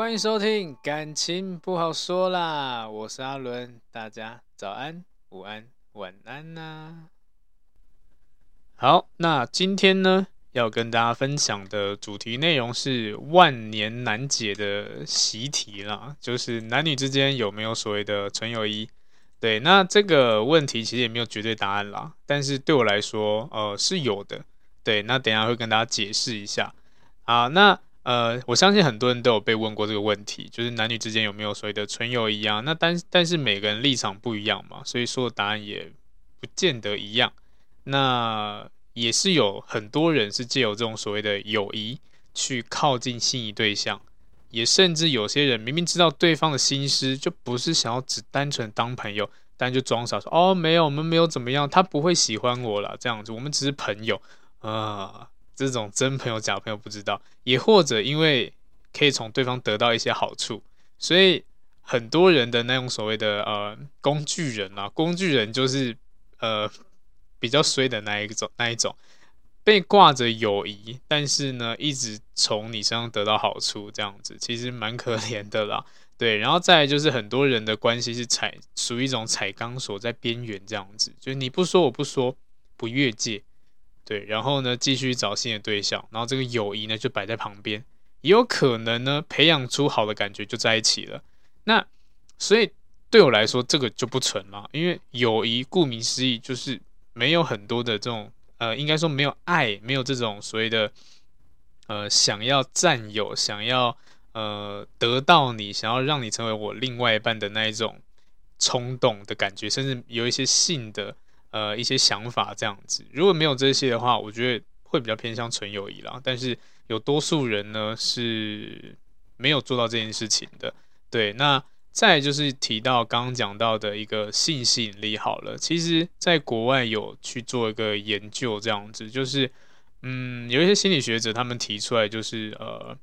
欢迎收听，感情不好说啦，我是阿伦，大家早安、午安、晚安呐、好，那今天呢，要跟大家分享的主题内容是万年难解的习题啦，就是男女之间有没有所谓的纯友谊？对，那这个问题其实也没有绝对答案啦，但是对我来说，呃，是有的。对，那等下会跟大家解释一下。好，那。呃，我相信很多人都有被问过这个问题，就是男女之间有没有所谓的纯友谊啊？那但但是每个人立场不一样嘛，所以说答案也不见得一样。那也是有很多人是借由这种所谓的友谊去靠近心仪对象，也甚至有些人明明知道对方的心思，就不是想要只单纯当朋友，但就装傻说哦没有，我们没有怎么样，他不会喜欢我了，这样子，我们只是朋友啊。这种真朋友假朋友不知道，也或者因为可以从对方得到一些好处，所以很多人的那种所谓的呃工具人啊，工具人就是呃比较衰的那一种那一种，被挂着友谊，但是呢一直从你身上得到好处，这样子其实蛮可怜的啦。对，然后再来就是很多人的关系是踩属于一种踩钢索在边缘这样子，就是你不说我不说，不越界。对，然后呢，继续找新的对象，然后这个友谊呢就摆在旁边，也有可能呢培养出好的感觉就在一起了。那所以对我来说，这个就不纯了，因为友谊顾名思义就是没有很多的这种呃，应该说没有爱，没有这种所谓的呃想要占有、想要呃得到你、想要让你成为我另外一半的那一种冲动的感觉，甚至有一些性的。呃，一些想法这样子，如果没有这些的话，我觉得会比较偏向纯友谊啦。但是有多数人呢是没有做到这件事情的。对，那再就是提到刚刚讲到的一个性吸引力好了，其实在国外有去做一个研究，这样子就是，嗯，有一些心理学者他们提出来就是呃，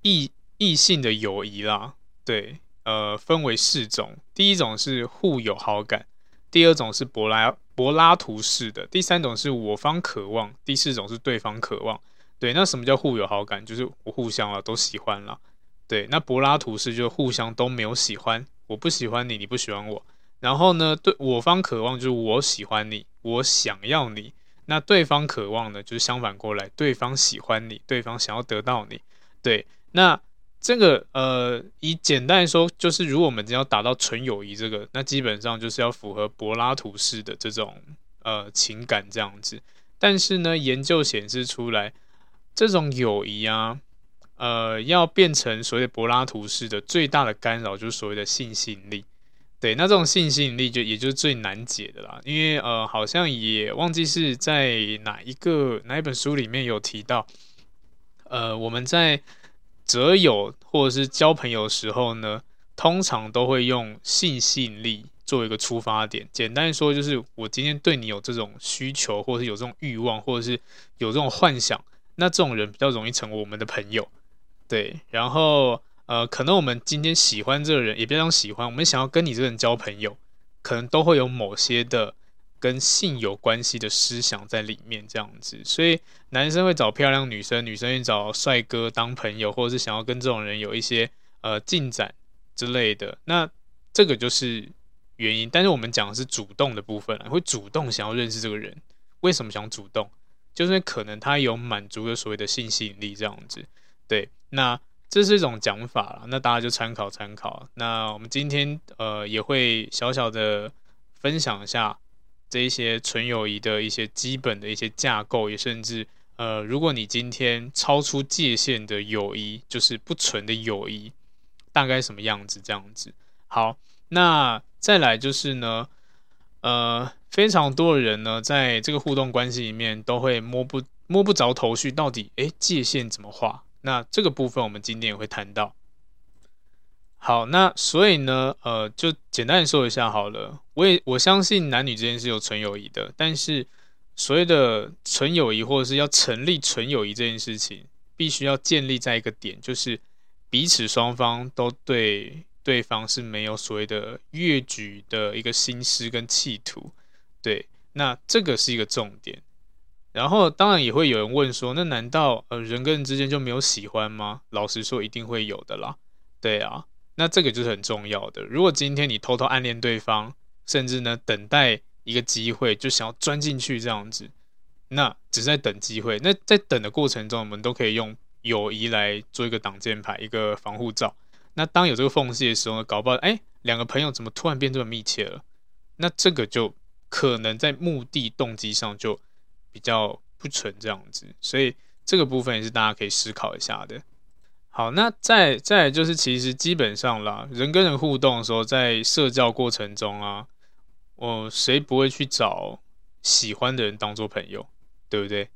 异异性的友谊啦，对，呃，分为四种，第一种是互有好感。第二种是柏拉柏拉图式的，第三种是我方渴望，第四种是对方渴望。对，那什么叫互有好感？就是我互相啊都喜欢了。对，那柏拉图式就互相都没有喜欢，我不喜欢你，你不喜欢我。然后呢，对我方渴望就是我喜欢你，我想要你。那对方渴望呢，就是相反过来，对方喜欢你，对方想要得到你。对，那。这个呃，以简单来说，就是如果我们只要达到纯友谊这个，那基本上就是要符合柏拉图式的这种呃情感这样子。但是呢，研究显示出来，这种友谊啊，呃，要变成所谓柏拉图式的最大的干扰，就是所谓的性吸引力。对，那这种性吸引力就也就是最难解的啦，因为呃，好像也忘记是在哪一个哪一本书里面有提到，呃，我们在。择友或者是交朋友的时候呢，通常都会用性吸引力作为一个出发点。简单说，就是我今天对你有这种需求，或者是有这种欲望，或者是有这种幻想，那这种人比较容易成为我们的朋友。对，然后呃，可能我们今天喜欢这个人，也别讲喜欢，我们想要跟你这个人交朋友，可能都会有某些的。跟性有关系的思想在里面，这样子，所以男生会找漂亮女生，女生会找帅哥当朋友，或者是想要跟这种人有一些呃进展之类的。那这个就是原因，但是我们讲的是主动的部分，会主动想要认识这个人。为什么想主动？就是可能他有满足了所谓的性吸引力这样子。对，那这是一种讲法了，那大家就参考参考。那我们今天呃也会小小的分享一下这一些纯友谊的一些基本的一些架构，也甚至呃，如果你今天超出界限的友谊，就是不纯的友谊，大概什么样子？这样子。好，那再来就是呢，呃，非常多的人呢，在这个互动关系里面都会摸不摸不着头绪，到底诶界限怎么画？那这个部分我们今天也会谈到。好，那所以呢，呃，就简单说一下好了。我也我相信男女之间是有纯友谊的，但是所谓的纯友谊或者是要成立纯友谊这件事情，必须要建立在一个点，就是彼此双方都对对方是没有所谓的越矩的一个心思跟企图。对，那这个是一个重点。然后当然也会有人问说，那难道呃人跟人之间就没有喜欢吗？老实说，一定会有的啦。对啊，那这个就是很重要的。如果今天你偷偷暗恋对方，甚至呢等待一个机会就想要钻进去这样子，那只是在等机会。那在等的过程中，我们都可以用友谊来做一个挡箭牌，一个防护罩。那当有这个缝隙的时候呢，搞不好哎两个朋友怎么突然变这么密切了？那这个就可能在目的动机上就。比较不纯这样子，所以这个部分也是大家可以思考一下的。好，那再再就是，其实基本上啦，人跟人互动的时候，在社交过程中啊，我谁不会去找喜欢的人当做朋友，对不对？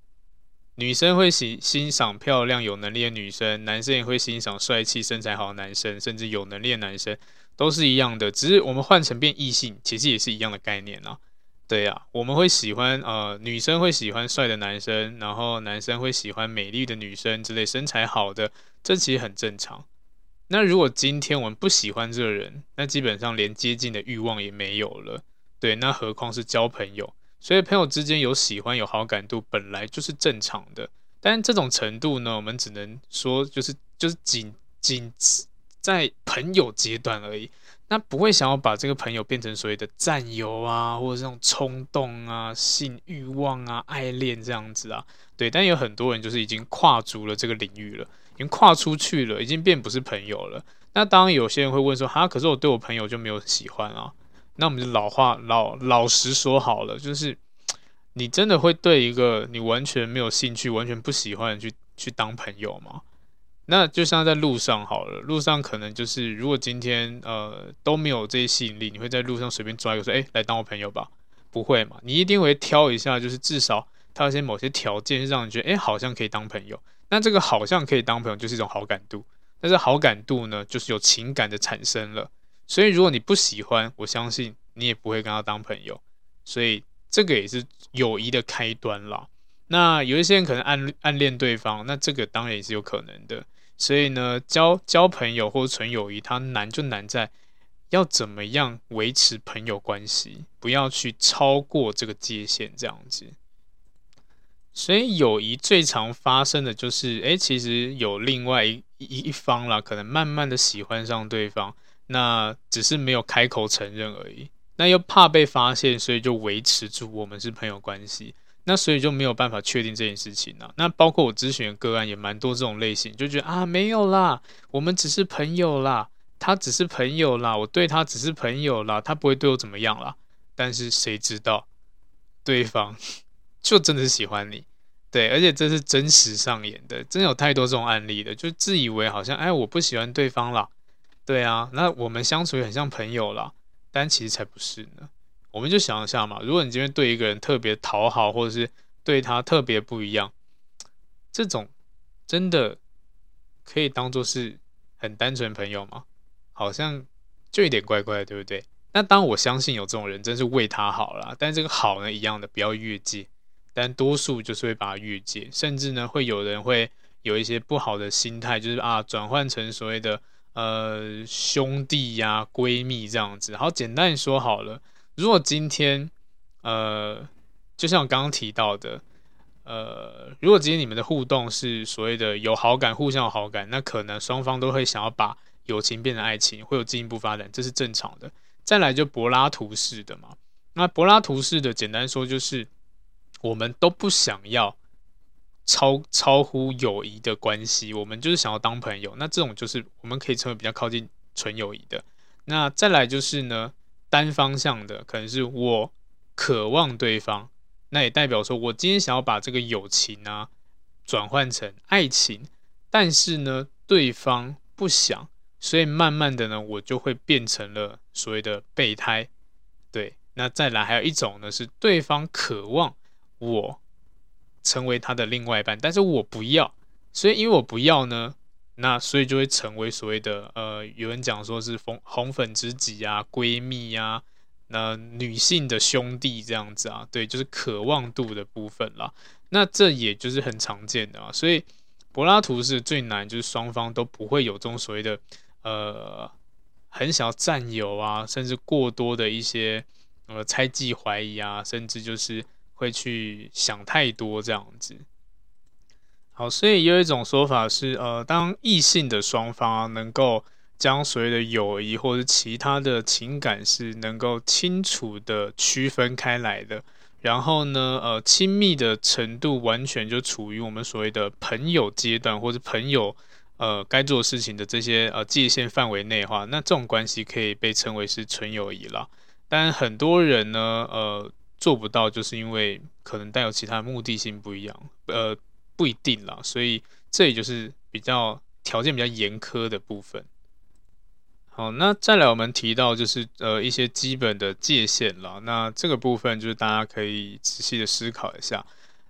女生会喜欣赏漂亮有能力的女生，男生也会欣赏帅气身材好的男生，甚至有能力的男生都是一样的，只是我们换成变异性，其实也是一样的概念啊。对呀、我们会喜欢呃，女生会喜欢帅的男生，然后男生会喜欢美丽的女生之类，身材好的，这其实很正常。那如果今天我们不喜欢这个人，那基本上连接近的欲望也没有了。对，那何况是交朋友？所以朋友之间有喜欢有好感度，本来就是正常的。但这种程度呢，我们只能说就是就是仅仅在朋友阶段而已。那不会想要把这个朋友变成所谓的战友啊，或者这种冲动啊、性欲望啊、爱恋这样子啊，对。但有很多人就是已经跨足了这个领域了，已经跨出去了，已经变不是朋友了。那当然有些人会问说：“哈，可是我对我朋友就没有喜欢啊？”那我们就老话老老实说好了，就是你真的会对一个你完全没有兴趣、完全不喜欢去去当朋友吗？那就像在路上好了，路上可能就是，如果今天呃都没有这些吸引力，你会在路上随便抓一个说，哎，来当我朋友吧？不会嘛？你一定会挑一下，就是至少他有些某些条件让你觉得，哎，好像可以当朋友。那这个好像可以当朋友，就是一种好感度。但是好感度呢，就是有情感的产生了。所以如果你不喜欢，我相信你也不会跟他当朋友。所以这个也是友谊的开端啦。那有一些人可能暗暗恋对方，那这个当然也是有可能的。所以呢，交交朋友或者纯友谊，它难就难在要怎么样维持朋友关系，不要去超过这个界限，这样子。所以友谊最常发生的就是，哎，其实有另外一一一方啦，可能慢慢的喜欢上对方，那只是没有开口承认而已，那又怕被发现，所以就维持住我们是朋友关系。那所以就没有办法确定这件事情了。那包括我咨询的个案也蛮多这种类型，就觉得啊没有啦，我们只是朋友啦，他只是朋友啦，我对他只是朋友啦，他不会对我怎么样啦。但是谁知道对方 就真的是喜欢你，对，而且这是真实上演的，真有太多这种案例的，就自以为好像哎我不喜欢对方啦，对啊，那我们相处也很像朋友啦，但其实才不是呢。我们就想一下嘛，如果你今天对一个人特别讨好，或者是对他特别不一样，这种真的可以当做是很单纯朋友吗？好像就有点怪怪，对不对？那当我相信有这种人，真是为他好啦。但这个好呢，一样的，不要越界。但多数就是会把他越界，甚至呢，会有人会有一些不好的心态，就是啊，转换成所谓的呃兄弟呀、闺蜜这样子。好，简单说好了。如果今天，呃，就像我刚刚提到的，呃，如果今天你们的互动是所谓的有好感，互相有好感，那可能双方都会想要把友情变成爱情，会有进一步发展，这是正常的。再来就柏拉图式的嘛。那柏拉图式的，简单说就是，我们都不想要超超乎友谊的关系，我们就是想要当朋友。那这种就是我们可以称为比较靠近纯友谊的。那再来就是呢，单方向的，可能是我渴望对方，那也代表说我今天想要把这个友情啊转换成爱情，但是呢，对方不想，所以慢慢的呢，我就会变成了所谓的备胎，对。那再来还有一种呢，是对方渴望我成为他的另外一半，但是我不要，所以因为我不要呢，那所以就会成为所谓的呃，有人讲说是红红粉知己啊、闺蜜啊，那女性的兄弟这样子啊，对，就是渴望度的部分啦。那这也就是很常见的啊，所以柏拉图是最难，就是双方都不会有这种所谓的呃，很想要占有啊，甚至过多的一些。呃，猜忌、怀疑啊，甚至就是会去想太多这样子。好，所以有一种说法是，呃，当异性的双方，能够将所谓的友谊或者其他的情感是能够清楚的区分开来的，然后呢，呃，亲密的程度完全就处于我们所谓的朋友阶段，或者朋友呃该做事情的这些呃界限范围内的话，那这种关系可以被称为是纯友谊了。但很多人呢，呃，做不到，就是因为可能带有其他目的性不一样，呃，不一定啦。所以这也就是比较条件比较严苛的部分。好，那再来我们提到就是呃一些基本的界限了。那这个部分就是大家可以仔细的思考一下。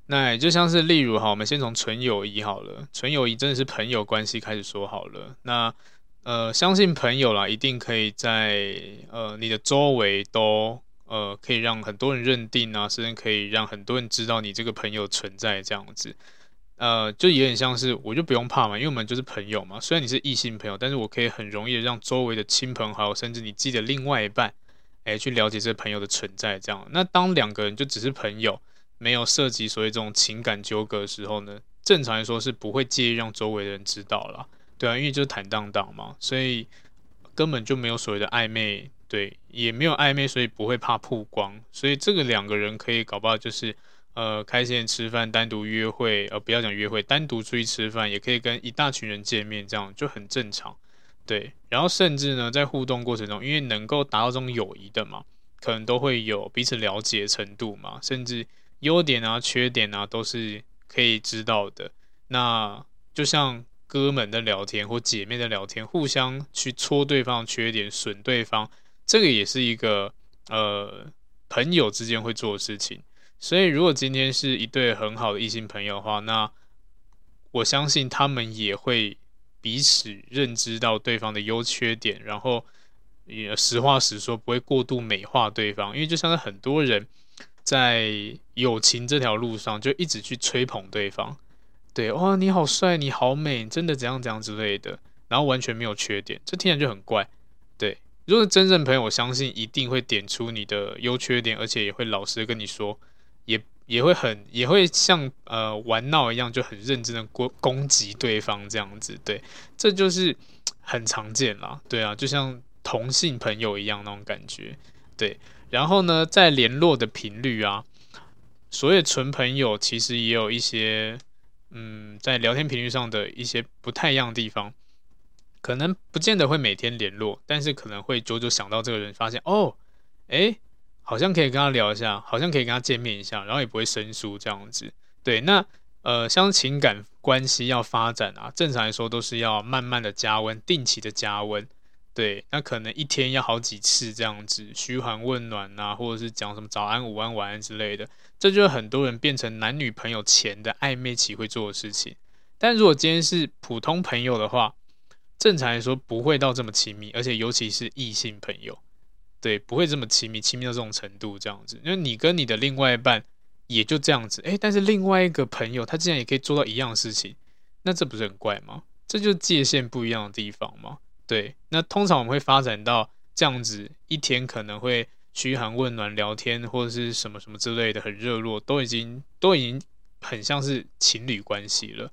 那也就像是例如哈，我们先从纯友谊好了，纯友谊真的是朋友关系开始说好了。那呃，相信朋友啦，一定可以在呃你的周围都呃可以让很多人认定啊，甚至可以让很多人知道你这个朋友存在这样子。呃，就有点像是我就不用怕嘛，因为我们就是朋友嘛。虽然你是异性朋友，但是我可以很容易让周围的亲朋好友，甚至你自己的另外一半，哎，去了解这朋友的存在。这样，那当两个人就只是朋友，没有涉及所谓这种情感纠葛的时候呢，正常来说是不会介意让周围的人知道啦。对啊，因为就是坦荡荡嘛，所以根本就没有所谓的暧昧，对，也没有暧昧，所以不会怕曝光，所以这个两个人可以搞不好就是呃开心吃饭，单独约会，呃不要讲约会，单独出去吃饭，也可以跟一大群人见面，这样就很正常，对。然后甚至呢，在互动过程中，因为能够达到这种友谊的嘛，可能都会有彼此了解程度嘛，甚至优点啊、缺点啊都是可以知道的。那就像。哥们的聊天或姐妹的聊天，互相去戳对方缺点，损对方，这个也是一个呃朋友之间会做的事情。所以，如果今天是一对很好的异性朋友的话，那我相信他们也会彼此认知到对方的优缺点，然后也实话实说，不会过度美化对方。因为就像是很多人在友情这条路上，就一直去吹捧对方。对，哇，你好帅，你好美，真的怎样怎样之类的，然后完全没有缺点，这听起来就很怪。对，如果是真正朋友，我相信一定会点出你的优缺点，而且也会老实的跟你说，也也会很也会像呃玩闹一样，就很认真的攻攻击对方这样子。对，这就是很常见啦。对啊，就像同性朋友一样那种感觉。对，然后呢，在联络的频率啊，所谓纯朋友其实也有一些。嗯，在聊天频率上的一些不太一样的地方，可能不见得会每天联络，但是可能会久久想到这个人，发现哦，诶，好像可以跟他聊一下，好像可以跟他见面一下，然后也不会生疏这样子。对，那呃，像情感关系要发展啊，正常来说都是要慢慢的加温，定期的加温。对，那可能一天要好几次这样子嘘寒问暖啊，或者是讲什么早安、午安、晚安之类的，这就是很多人变成男女朋友前的暧昧期会做的事情。但如果今天是普通朋友的话，正常来说不会到这么亲密，而且尤其是异性朋友，对，不会这么亲密，亲密到这种程度这样子。因为你跟你的另外一半也就这样子，诶，但是另外一个朋友他竟然也可以做到一样的事情，那这不是很怪吗？这就是界限不一样的地方吗？对，那通常我们会发展到这样子，一天可能会嘘寒问暖、聊天或者是什么什么之类的，很热络，都已经都已经很像是情侣关系了。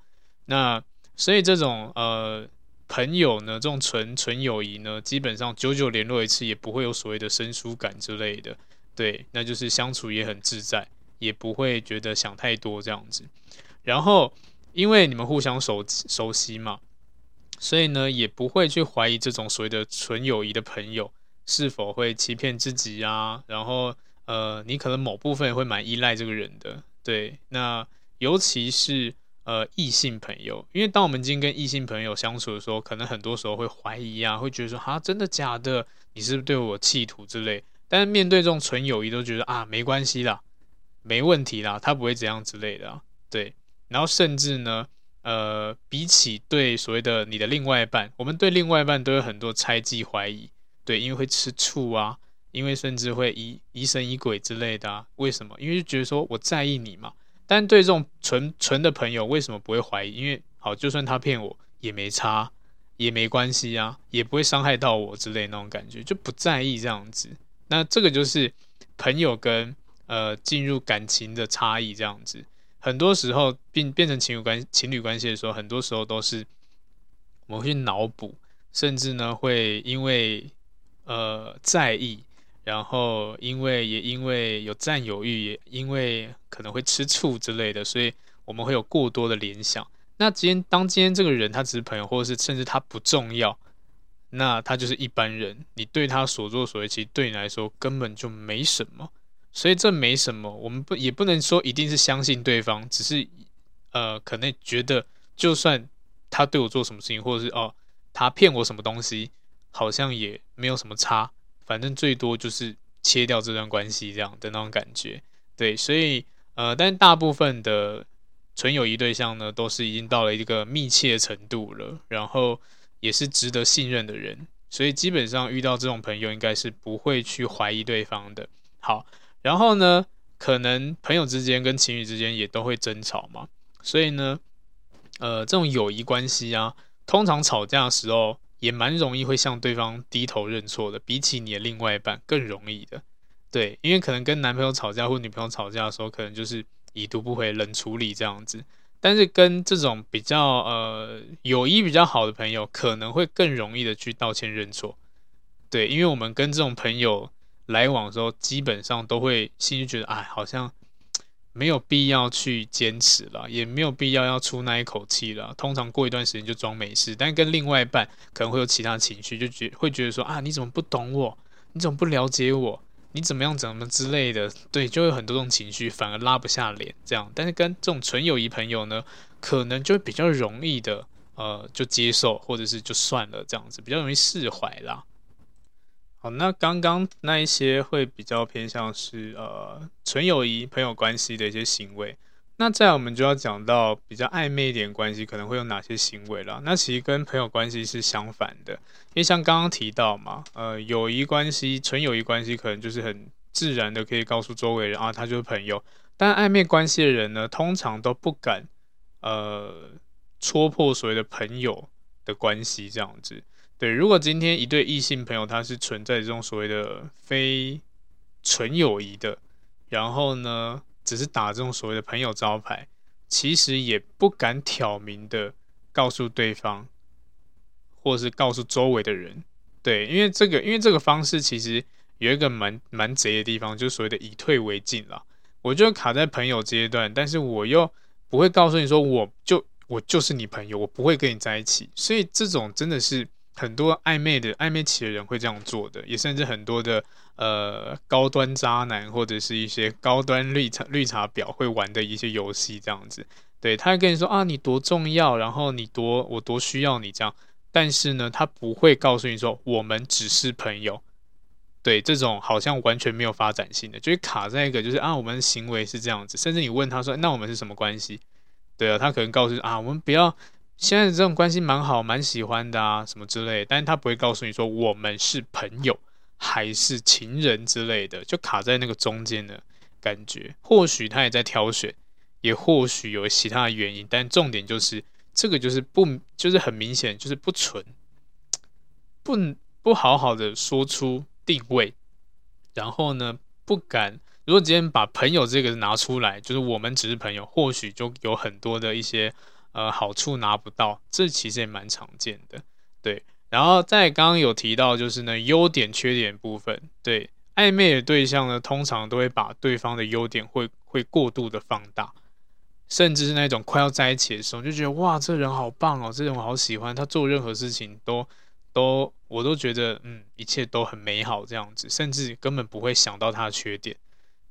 那所以这种呃朋友呢，这种纯纯友谊呢，基本上久久联络一次，也不会有所谓的生疏感之类的。对，那就是相处也很自在，也不会觉得想太多这样子。然后，因为你们互相熟熟悉嘛，所以呢，也不会去怀疑这种所谓的纯友谊的朋友是否会欺骗自己啊。然后，呃，你可能某部分也会蛮依赖这个人的。对，那尤其是呃异性朋友，因为当我们今天跟异性朋友相处的时候，可能很多时候会怀疑啊，会觉得说啊，真的假的？你是不是对我企图之类？但是面对这种纯友谊，都觉得啊，没关系啦，没问题啦，他不会怎样之类的。对，然后甚至呢，呃，比起对所谓的你的另外一半，我们对另外一半都有很多猜忌怀疑。对，因为会吃醋啊，因为甚至会疑疑神疑鬼之类的啊。为什么？因为就觉得说我在意你嘛。但对这种纯纯的朋友，为什么不会怀疑？因为好，就算他骗我也没差，也没关系啊，也不会伤害到我之类那种感觉，就不在意这样子。那这个就是朋友跟呃进入感情的差异，这样子，很多时候变变成情侣关情侣关系的时候，很多时候都是我会去脑补，甚至呢会因为呃在意，然后因为也因为有占有欲，也因为可能会吃醋之类的，所以我们会有过多的联想。那今天当今天这个人他只是朋友，或者是甚至他不重要。那他就是一般人，你对他所作所为，其实对你来说根本就没什么，所以这没什么，我们不也不能说一定是相信对方，只是呃，可能觉得就算他对我做什么事情，或者是哦他骗我什么东西，好像也没有什么差，反正最多就是切掉这段关系这样的那种感觉，对，所以呃，但大部分的纯友谊对象呢，都是已经到了一个密切程度了，然后。也是值得信任的人，所以基本上遇到这种朋友，应该是不会去怀疑对方的。好，然后呢，可能朋友之间跟情侣之间也都会争吵嘛，所以呢，呃，这种友谊关系啊，通常吵架的时候也蛮容易会向对方低头认错的，比起你的另外一半更容易的。对，因为可能跟男朋友吵架或女朋友吵架的时候，可能就是已读不回、冷处理这样子。但是跟这种比较呃友谊比较好的朋友，可能会更容易的去道歉认错，对，因为我们跟这种朋友来往的时候，基本上都会心里觉得，哎，好像没有必要去坚持了，也没有必要要出那一口气了。通常过一段时间就装没事，但跟另外一半可能会有其他情绪，就觉会觉得说啊，你怎么不懂我？你怎么不了解我？你怎么样，怎么之类的，对，就有很多种情绪，反而拉不下脸这样。但是跟这种纯友谊朋友呢，可能就比较容易的，呃，就接受，或者是就算了这样子，比较容易释怀啦。好，那刚刚那一些会比较偏向是呃纯友谊朋友关系的一些行为。那再我们就要讲到比较暧昧一点关系可能会有哪些行为了。那其实跟朋友关系是相反的，因为像刚刚提到嘛，呃，友谊关系、纯友谊关系可能就是很自然的可以告诉周围人啊，他就是朋友。但暧昧关系的人呢，通常都不敢呃戳破所谓的朋友的关系这样子。对，如果今天一对异性朋友他是存在这种所谓的非纯友谊的，然后呢，只是打这种所谓的朋友招牌，其实也不敢挑明的告诉对方，或是告诉周围的人，对，因为这个，因为这个方式其实有一个蛮蛮贼的地方，就是所谓的以退为进啦。我就卡在朋友阶段，但是我又不会告诉你说，我就我就是你朋友，我不会跟你在一起，所以这种真的是。很多暧昧的暧昧期的人会这样做的，也甚至很多的呃高端渣男或者是一些高端绿茶绿茶婊会玩的一些游戏这样子。对，他会跟你说啊，你多重要，然后你多我多需要你这样，但是呢，他不会告诉你说我们只是朋友。对，这种好像完全没有发展性的，就是卡在一个就是啊，我们的行为是这样子，甚至你问他说，那我们是什么关系？对啊，他可能告诉啊，我们不要。现在这种关系蛮好，蛮喜欢的啊，什么之类，但是他不会告诉你说我们是朋友还是情人之类的，就卡在那个中间的感觉。或许他也在挑选，也或许有其他的原因，但重点就是这个就是不，就是很明显就是不纯，不不好好的说出定位，然后呢不敢。如果今天把朋友这个拿出来，就是我们只是朋友，或许就有很多的一些。呃，好处拿不到，这其实也蛮常见的。对，然后在刚刚有提到就是呢优点缺点部分，对，暧昧的对象呢通常都会把对方的优点会会过度的放大，甚至是那种快要在一起的时候就觉得哇这人好棒哦，这人我好喜欢，他做任何事情都都我都觉得嗯一切都很美好这样子，甚至根本不会想到他的缺点，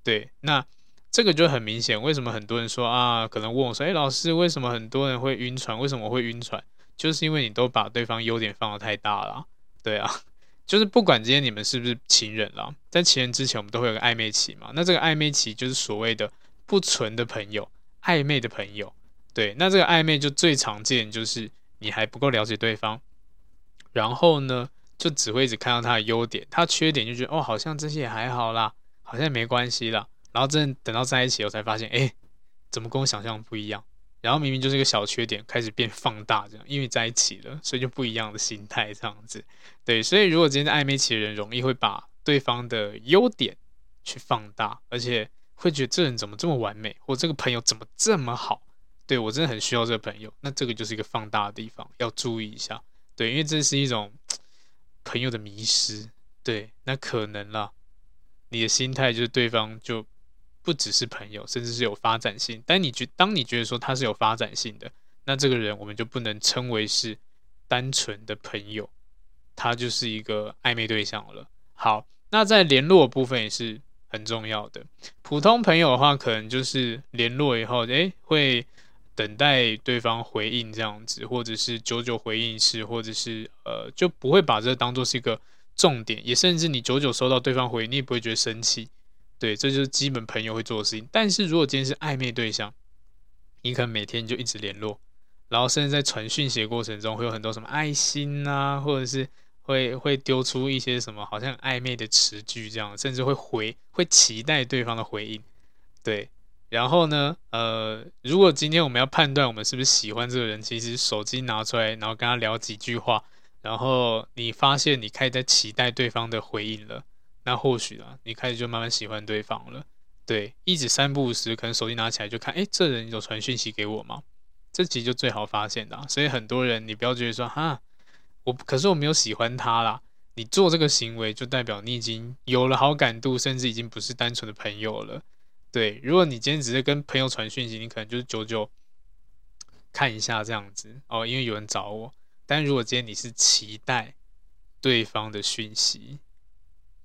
对，那。这个就很明显，为什么很多人说啊，可能问我说，哎，老师，为什么很多人会晕船？为什么会晕船？就是因为你都把对方优点放得太大了，对啊，就是不管今天你们是不是情人了，在情人之前，我们都会有个暧昧期嘛。那这个暧昧期就是所谓的不纯的朋友，暧昧的朋友，对。那这个暧昧就最常见，就是你还不够了解对方，然后呢，就只会一直看到他的优点，他缺点就觉得哦，好像这些也还好啦，好像没关系啦。然后真等到在一起，我才发现，哎，怎么跟我想象不一样？然后明明就是一个小缺点，开始变放大，这样，因为在一起了，所以就不一样的心态这样子。对，所以如果今天在暧昧期的人，容易会把对方的优点去放大，而且会觉得这人怎么这么完美，或这个朋友怎么这么好？对，我真的很需要这个朋友，那这个就是一个放大的地方，要注意一下。对，因为这是一种朋友的迷失。对，那可能啦，你的心态就是对方就。不只是朋友，甚至是有发展性。但你觉，当你觉得说他是有发展性的，那这个人我们就不能称为是单纯的朋友，他就是一个暧昧对象了。好，那在联络部分也是很重要的。普通朋友的话，可能就是联络以后，诶，会等待对方回应这样子，或者是久久回应一次，或者是呃，就不会把这当做是一个重点，也甚至你久久收到对方回应，你也不会觉得生气。对，这就是基本朋友会做的事情。但是如果今天是暧昧对象，你可能每天就一直联络，然后甚至在传讯息的过程中会有很多什么爱心啊，或者是会会丢出一些什么好像暧昧的词句这样，甚至会回会期待对方的回应。对，然后呢，呃，如果今天我们要判断我们是不是喜欢这个人，其实手机拿出来，然后跟他聊几句话，然后你发现你开始在期待对方的回应了。那或许啊，你开始就慢慢喜欢对方了。对，一直三不五时，可能手机拿起来就看，哎，这人有传讯息给我吗？这其实就最好发现的。所以很多人，你不要觉得说，哈，我可是我没有喜欢他啦。你做这个行为，就代表你已经有了好感度，甚至已经不是单纯的朋友了。对，如果你今天只是跟朋友传讯息，你可能就是久久看一下这样子哦，因为有人找我。但如果今天你是期待对方的讯息，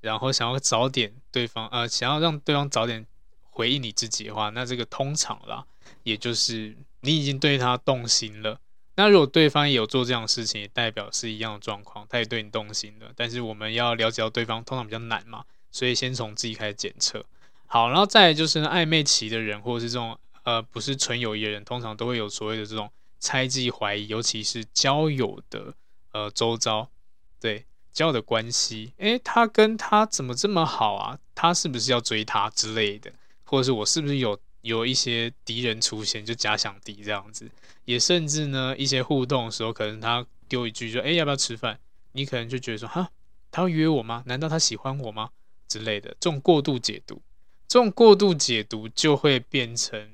然后想要早点对方呃，想要让对方早点回应你自己的话，那这个通常啦，也就是你已经对他动心了。那如果对方也有做这样的事情，也代表是一样的状况，他也对你动心了。但是我们要了解到对方，通常比较难嘛，所以先从自己开始检测。好，然后再来就是暧昧期的人，或者是这种呃不是纯友谊的人，通常都会有所谓的这种猜忌怀疑，尤其是交友的呃周遭，对。较的关系，诶，他跟他怎么这么好啊？他是不是要追他之类的？或者是我是不是有有一些敌人出现，就假想敌这样子？也甚至呢，一些互动的时候，可能他丢一句说，诶，要不要吃饭？你可能就觉得说，哈，他要约我吗？难道他喜欢我吗？之类的，这种过度解读，这种过度解读就会变成，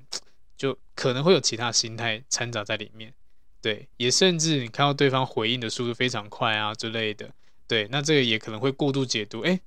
就可能会有其他心态掺杂在里面。对，也甚至你看到对方回应的速度非常快啊之类的。对，那这个也可能会过度解读。哎，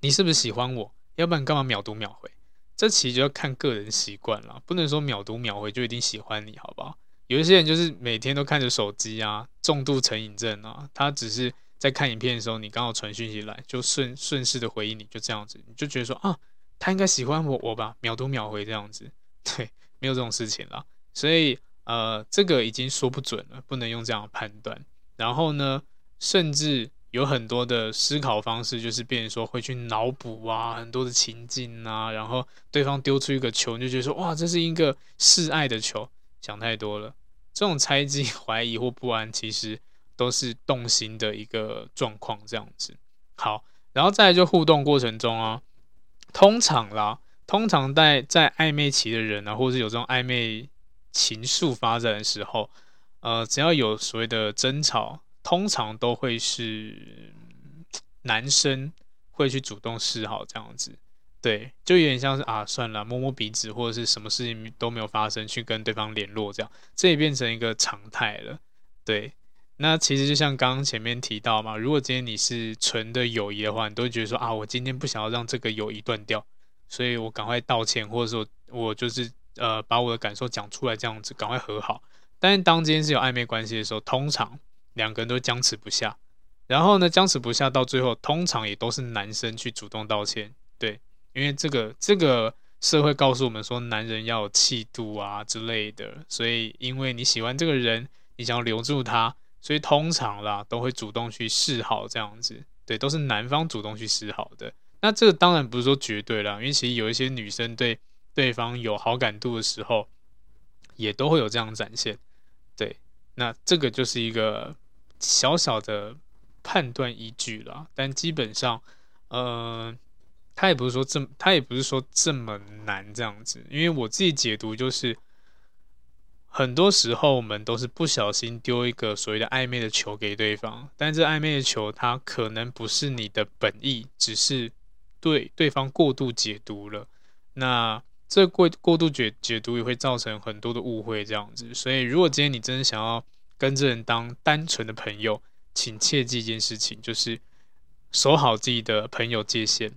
你是不是喜欢我？要不然干嘛秒读秒回？这其实就要看个人习惯了，不能说秒读秒回就一定喜欢你，好不好？有一些人就是每天都看着手机啊，重度成瘾症啊，他只是在看影片的时候，你刚好传讯息来，就顺顺势的回应你，就这样子，你就觉得说啊，他应该喜欢我我吧，秒读秒回这样子。对，没有这种事情了。所以呃，这个已经说不准了，不能用这样的判断。然后呢，甚至。有很多的思考方式，就是变成说会去脑补啊，很多的情境啊，然后对方丢出一个球，你就觉得说哇，这是一个示爱的球，想太多了。这种猜忌、怀疑或不安，其实都是动心的一个状况，这样子。好，然后再来就互动过程中啊，通常啦，通常在在暧昧期的人啊，或者是有这种暧昧情愫发展的时候，呃，只要有所谓的争吵。通常都会是男生会去主动示好这样子，对，就有点像是啊，算了，摸摸鼻子或者是什么事情都没有发生，去跟对方联络这样，这也变成一个常态了，对。那其实就像刚刚前面提到嘛，如果今天你是纯的友谊的话，你都会觉得说啊，我今天不想要让这个友谊断掉，所以我赶快道歉，或者说我就是呃把我的感受讲出来，这样子赶快和好。但是当今天是有暧昧关系的时候，通常两个人都僵持不下，然后呢，僵持不下到最后，通常也都是男生去主动道歉，对，因为这个这个社会告诉我们说，男人要有气度啊之类的，所以因为你喜欢这个人，你想要留住他。所以通常啦，都会主动去示好这样子，对，都是男方主动去示好的。那这个当然不是说绝对啦，因为其实有一些女生对对方有好感度的时候，也都会有这样展现。对，那这个就是一个小小的判断依据啦。但基本上，呃，他也不是说这么，他也不是说这么难这样子，因为我自己解读就是。很多时候，我们都是不小心丢一个所谓的暧昧的球给对方，但这暧昧的球，它可能不是你的本意，只是对对方过度解读了。那这过过度解解读也会造成很多的误会，这样子。所以，如果今天你真的想要跟这人当单纯的朋友，请切记一件事情，就是守好自己的朋友界限，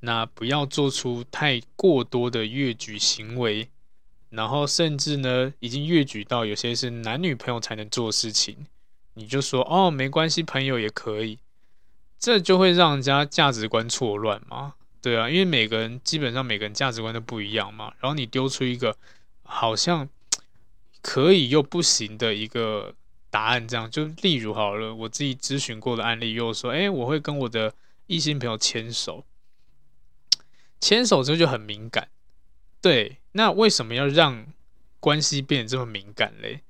那不要做出太过多的越举行为。然后甚至呢，已经越举到有些是男女朋友才能做事情，你就说哦，没关系，朋友也可以，这就会让人家价值观错乱嘛，对啊，因为每个人基本上每个人价值观都不一样嘛，然后你丢出一个好像可以又不行的一个答案，这样就例如好了，我自己咨询过的案例又说，哎，我会跟我的异性朋友牵手，牵手之后就很敏感。对，那为什么要让关系变得这么敏感嘞？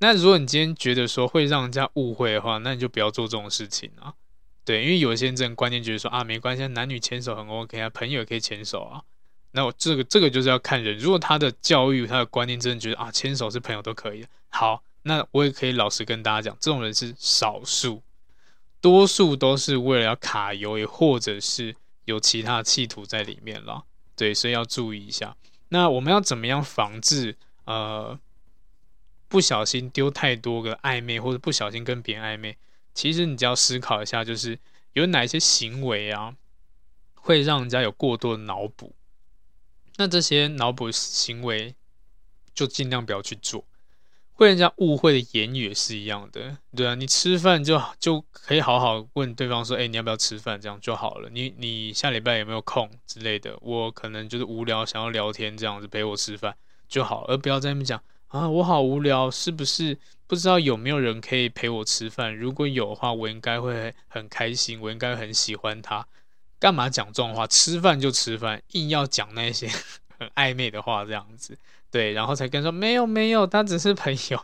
那如果你今天觉得说会让人家误会的话，那你就不要做这种事情啊。对，因为有些人这种观念觉得说啊，没关系，男女牵手很 OK 啊，朋友也可以牵手啊。那我这个这个就是要看人，如果他的教育、他的观念真的觉得啊，牵手是朋友都可以的，好，那我也可以老实跟大家讲，这种人是少数，多数都是为了要卡油，也或者是有其他企图在里面了。对，所以要注意一下。那我们要怎么样防治呃不小心丢太多个暧昧，或者不小心跟别人暧昧？其实你只要思考一下，就是有哪些行为啊会让人家有过多的脑补？那这些脑补行为就尽量不要去做。会人家误会的言语也是一样的，对啊，你吃饭就就可以好好问对方说，哎，你要不要吃饭？这样就好了。你你下礼拜有没有空之类的？我可能就是无聊，想要聊天，这样子陪我吃饭就好，而不要在那边讲啊，我好无聊，是不是？不知道有没有人可以陪我吃饭？如果有的话，我应该会很开心，我应该很喜欢他。干嘛讲这种话？吃饭就吃饭，硬要讲那些 很暧昧的话，这样子。对，然后才跟说没有没有，他只是朋友，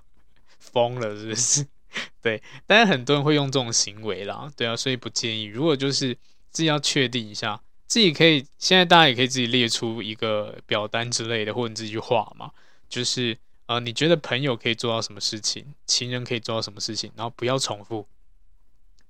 疯了是不是？对，但是很多人会用这种行为啦，对啊，所以不建议。如果就是自己要确定一下，自己可以现在大家也可以自己列出一个表单之类的，或者你自己画嘛，就是呃，你觉得朋友可以做到什么事情，情人可以做到什么事情，然后不要重复，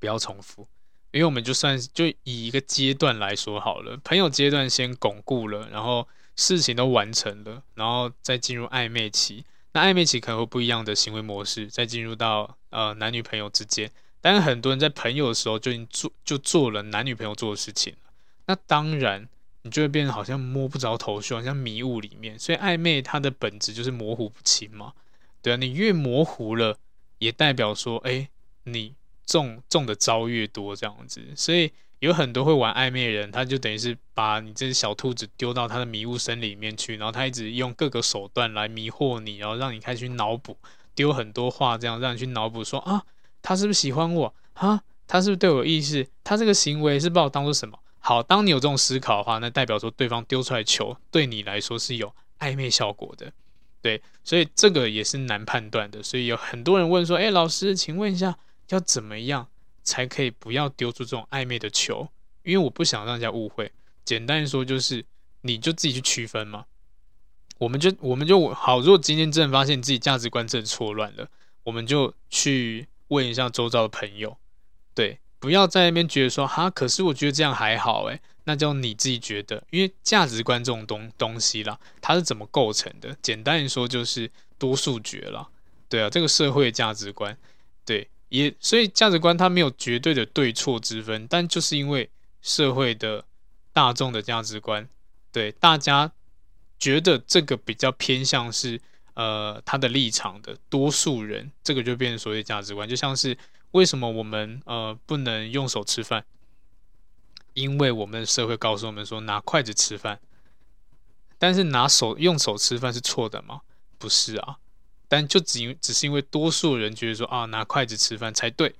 不要重复，因为我们就算就以一个阶段来说好了，朋友阶段先巩固了，然后。事情都完成了，然后再进入暧昧期。那暧昧期可能会不一样的行为模式，再进入到呃男女朋友之间。但是很多人在朋友的时候就已经做就做了男女朋友做的事情。那当然，你就会变得好像摸不着头绪，好像迷雾里面。所以暧昧它的本质就是模糊不清嘛。对啊，你越模糊了，也代表说，哎，你中中的招越多这样子。所以。有很多会玩暧昧的人，他就等于是把你这只小兔子丢到他的迷雾森林里面去，然后他一直用各个手段来迷惑你，然后让你开始去脑补，丢很多话，这样让你去脑补说啊，他是不是喜欢我啊？他是不是对我有意思？他这个行为是把我当做什么？好，当你有这种思考的话，那代表说对方丢出来球对你来说是有暧昧效果的，对，所以这个也是难判断的。所以有很多人问说，哎，老师，请问一下要怎么样？才可以不要丢出这种暧昧的球，因为我不想让人家误会。简单说就是，你就自己去区分嘛。我们就我们就好，如果今天真的发现你自己价值观真的错乱了，我们就去问一下周遭的朋友，对，不要在那边觉得说哈，可是我觉得这样还好诶，那叫你自己觉得，因为价值观这种东东西啦，它是怎么构成的？简单说就是多数决啦，对啊，这个社会价值观。对，也所以价值观它没有绝对的对错之分，但就是因为社会的大众的价值观，对大家觉得这个比较偏向是呃他的立场的多数人，这个就变成所谓价值观，就像是为什么我们呃不能用手吃饭？因为我们的社会告诉我们说拿筷子吃饭，但是拿手用手吃饭是错的吗？不是啊，但就只因只是因为多数人觉得说啊拿筷子吃饭才对，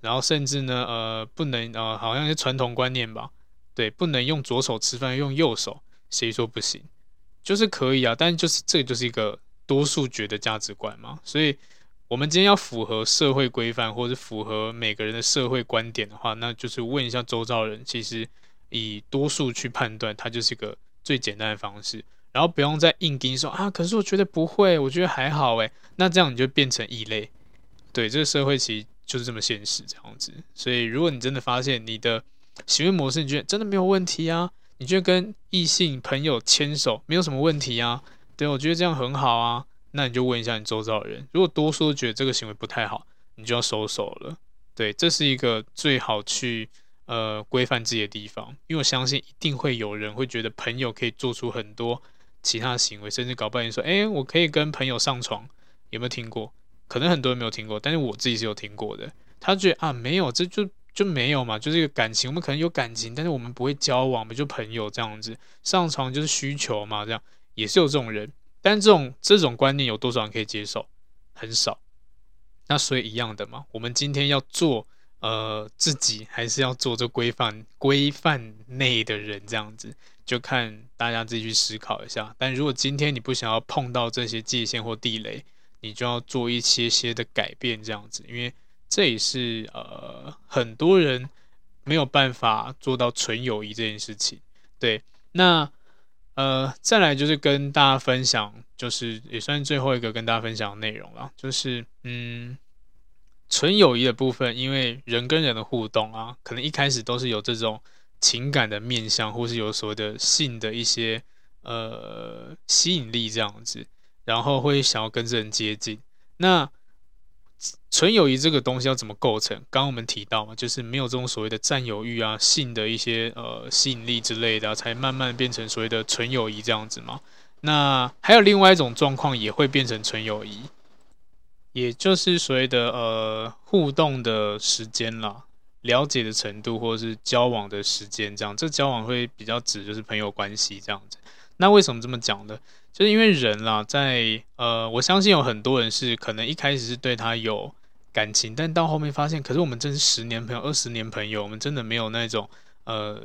然后甚至呢呃不能呃好像是传统观念吧，对，不能用左手吃饭，用右手，谁说不行？就是可以啊，但就是这就是一个多数觉得价值观嘛，所以。我们今天要符合社会规范，或者符合每个人的社会观点的话，那就是问一下周遭人。其实以多数去判断，它就是一个最简单的方式。然后不用再硬盯说啊，可是我觉得不会，我觉得还好诶。那这样你就变成异类。对，这个社会其实就是这么现实这样子。所以如果你真的发现你的行为模式，你觉得真的没有问题啊，你觉得跟异性朋友牵手没有什么问题啊，对，我觉得这样很好啊。那你就问一下你周遭的人，如果多数都觉得这个行为不太好，你就要收手了。对，这是一个最好去呃规范自己的地方，因为我相信一定会有人会觉得朋友可以做出很多其他行为，甚至搞半天说，诶，我可以跟朋友上床，有没有听过？可能很多人没有听过，但是我自己是有听过的。他觉得啊，没有，这就就没有嘛，就是一个感情，我们可能有感情，但是我们不会交往，我们就朋友这样子，上床就是需求嘛，这样也是有这种人。但这种这种观念有多少人可以接受？很少。那所以一样的嘛，我们今天要做呃自己，还是要做这规范规范内的人这样子，就看大家自己去思考一下。但如果今天你不想要碰到这些界限或地雷，你就要做一些些的改变这样子，因为这也是呃很多人没有办法做到纯友谊这件事情。对，那。呃，再来就是跟大家分享，就是也算是最后一个跟大家分享的内容了，就是嗯，纯友谊的部分，因为人跟人的互动啊，可能一开始都是有这种情感的面向，或是有所谓的性的一些呃吸引力这样子，然后会想要跟这人接近，那。纯友谊这个东西要怎么构成？刚刚我们提到嘛，就是没有这种所谓的占有欲啊、性的一些呃吸引力之类的，才慢慢变成所谓的纯友谊这样子嘛。那还有另外一种状况也会变成纯友谊，也就是所谓的呃互动的时间啦、了解的程度或者是交往的时间这样。这交往会比较指就是朋友关系这样子。那为什么这么讲呢？就是因为人啦，在呃，我相信有很多人是可能一开始是对他有感情，但到后面发现，可是我们真是十年朋友、二十年朋友，我们真的没有那种呃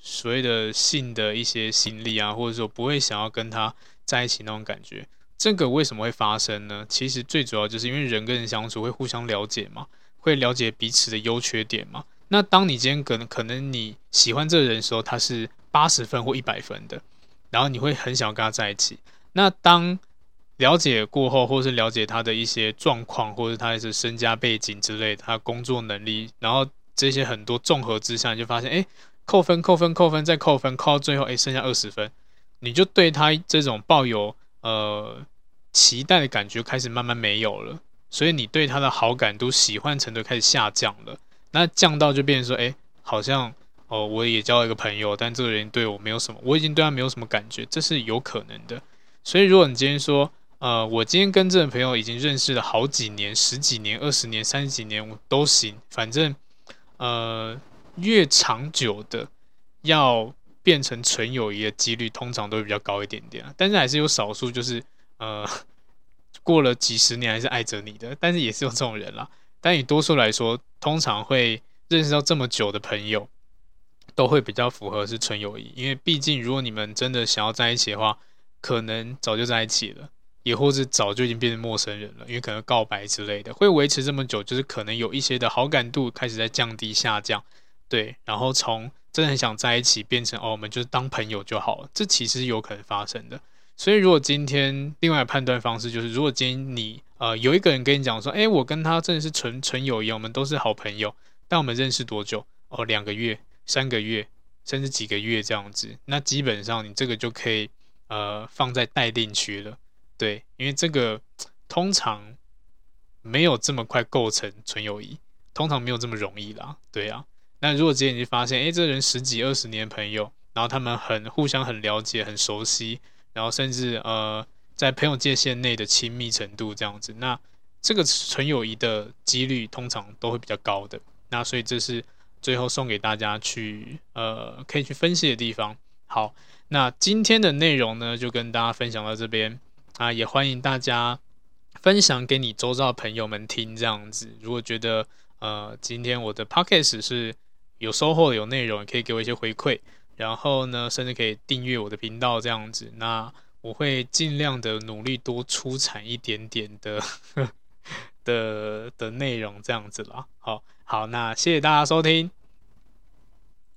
所谓的性的一些吸引力啊，或者说不会想要跟他在一起那种感觉。这个为什么会发生呢？其实最主要就是因为人跟人相处会互相了解嘛，会了解彼此的优缺点嘛。那当你今天可能可能你喜欢这个人的时候，他是八十分或一百分的。然后你会很想跟他在一起。那当了解过后，或是了解他的一些状况，或者他的身家背景之类的，他工作能力，然后这些很多综合之下，你就发现，哎，扣分，扣分，扣分，再扣分，扣到最后，哎，剩下二十分，你就对他这种抱有呃期待的感觉开始慢慢没有了，所以你对他的好感度、喜欢程度开始下降了。那降到就变成说，哎，好像。哦，我也交了一个朋友，但这个人对我没有什么，我已经对他没有什么感觉，这是有可能的。所以，如果你今天说，呃，我今天跟这个朋友已经认识了好几年、十几年、二十年、三十几年，我都行，反正，呃，越长久的要变成纯友谊的几率，通常都会比较高一点点。但是还是有少数，就是呃，过了几十年还是爱着你的，但是也是有这种人啦。但以多数来说，通常会认识到这么久的朋友。都会比较符合是纯友谊，因为毕竟如果你们真的想要在一起的话，可能早就在一起了，也或者早就已经变成陌生人了，因为可能告白之类的会维持这么久，就是可能有一些的好感度开始在降低下降，对，然后从真的很想在一起变成哦，我们就是当朋友就好了，这其实有可能发生的。所以如果今天另外判断方式就是，如果今天你呃有一个人跟你讲说，诶，我跟他真的是纯纯友谊，我们都是好朋友，但我们认识多久？哦，两个月。三个月，甚至几个月这样子，那基本上你这个就可以呃放在待定区了，对，因为这个通常没有这么快构成纯友谊，通常没有这么容易啦。对啊，那如果直接你发现，哎，这人十几二十年朋友，然后他们很互相很了解、很熟悉，然后甚至呃在朋友界限内的亲密程度这样子，那这个纯友谊的几率通常都会比较高的。那所以这是最后送给大家去呃可以去分析的地方。好，那今天的内容呢就跟大家分享到这边啊，也欢迎大家分享给你周遭的朋友们听。这样子，如果觉得呃今天我的 podcast 是有收获、有内容，也可以给我一些回馈。然后呢，甚至可以订阅我的频道这样子。那我会尽量的努力多出产一点点的 的的内容这样子啦。好好，那谢谢大家收听。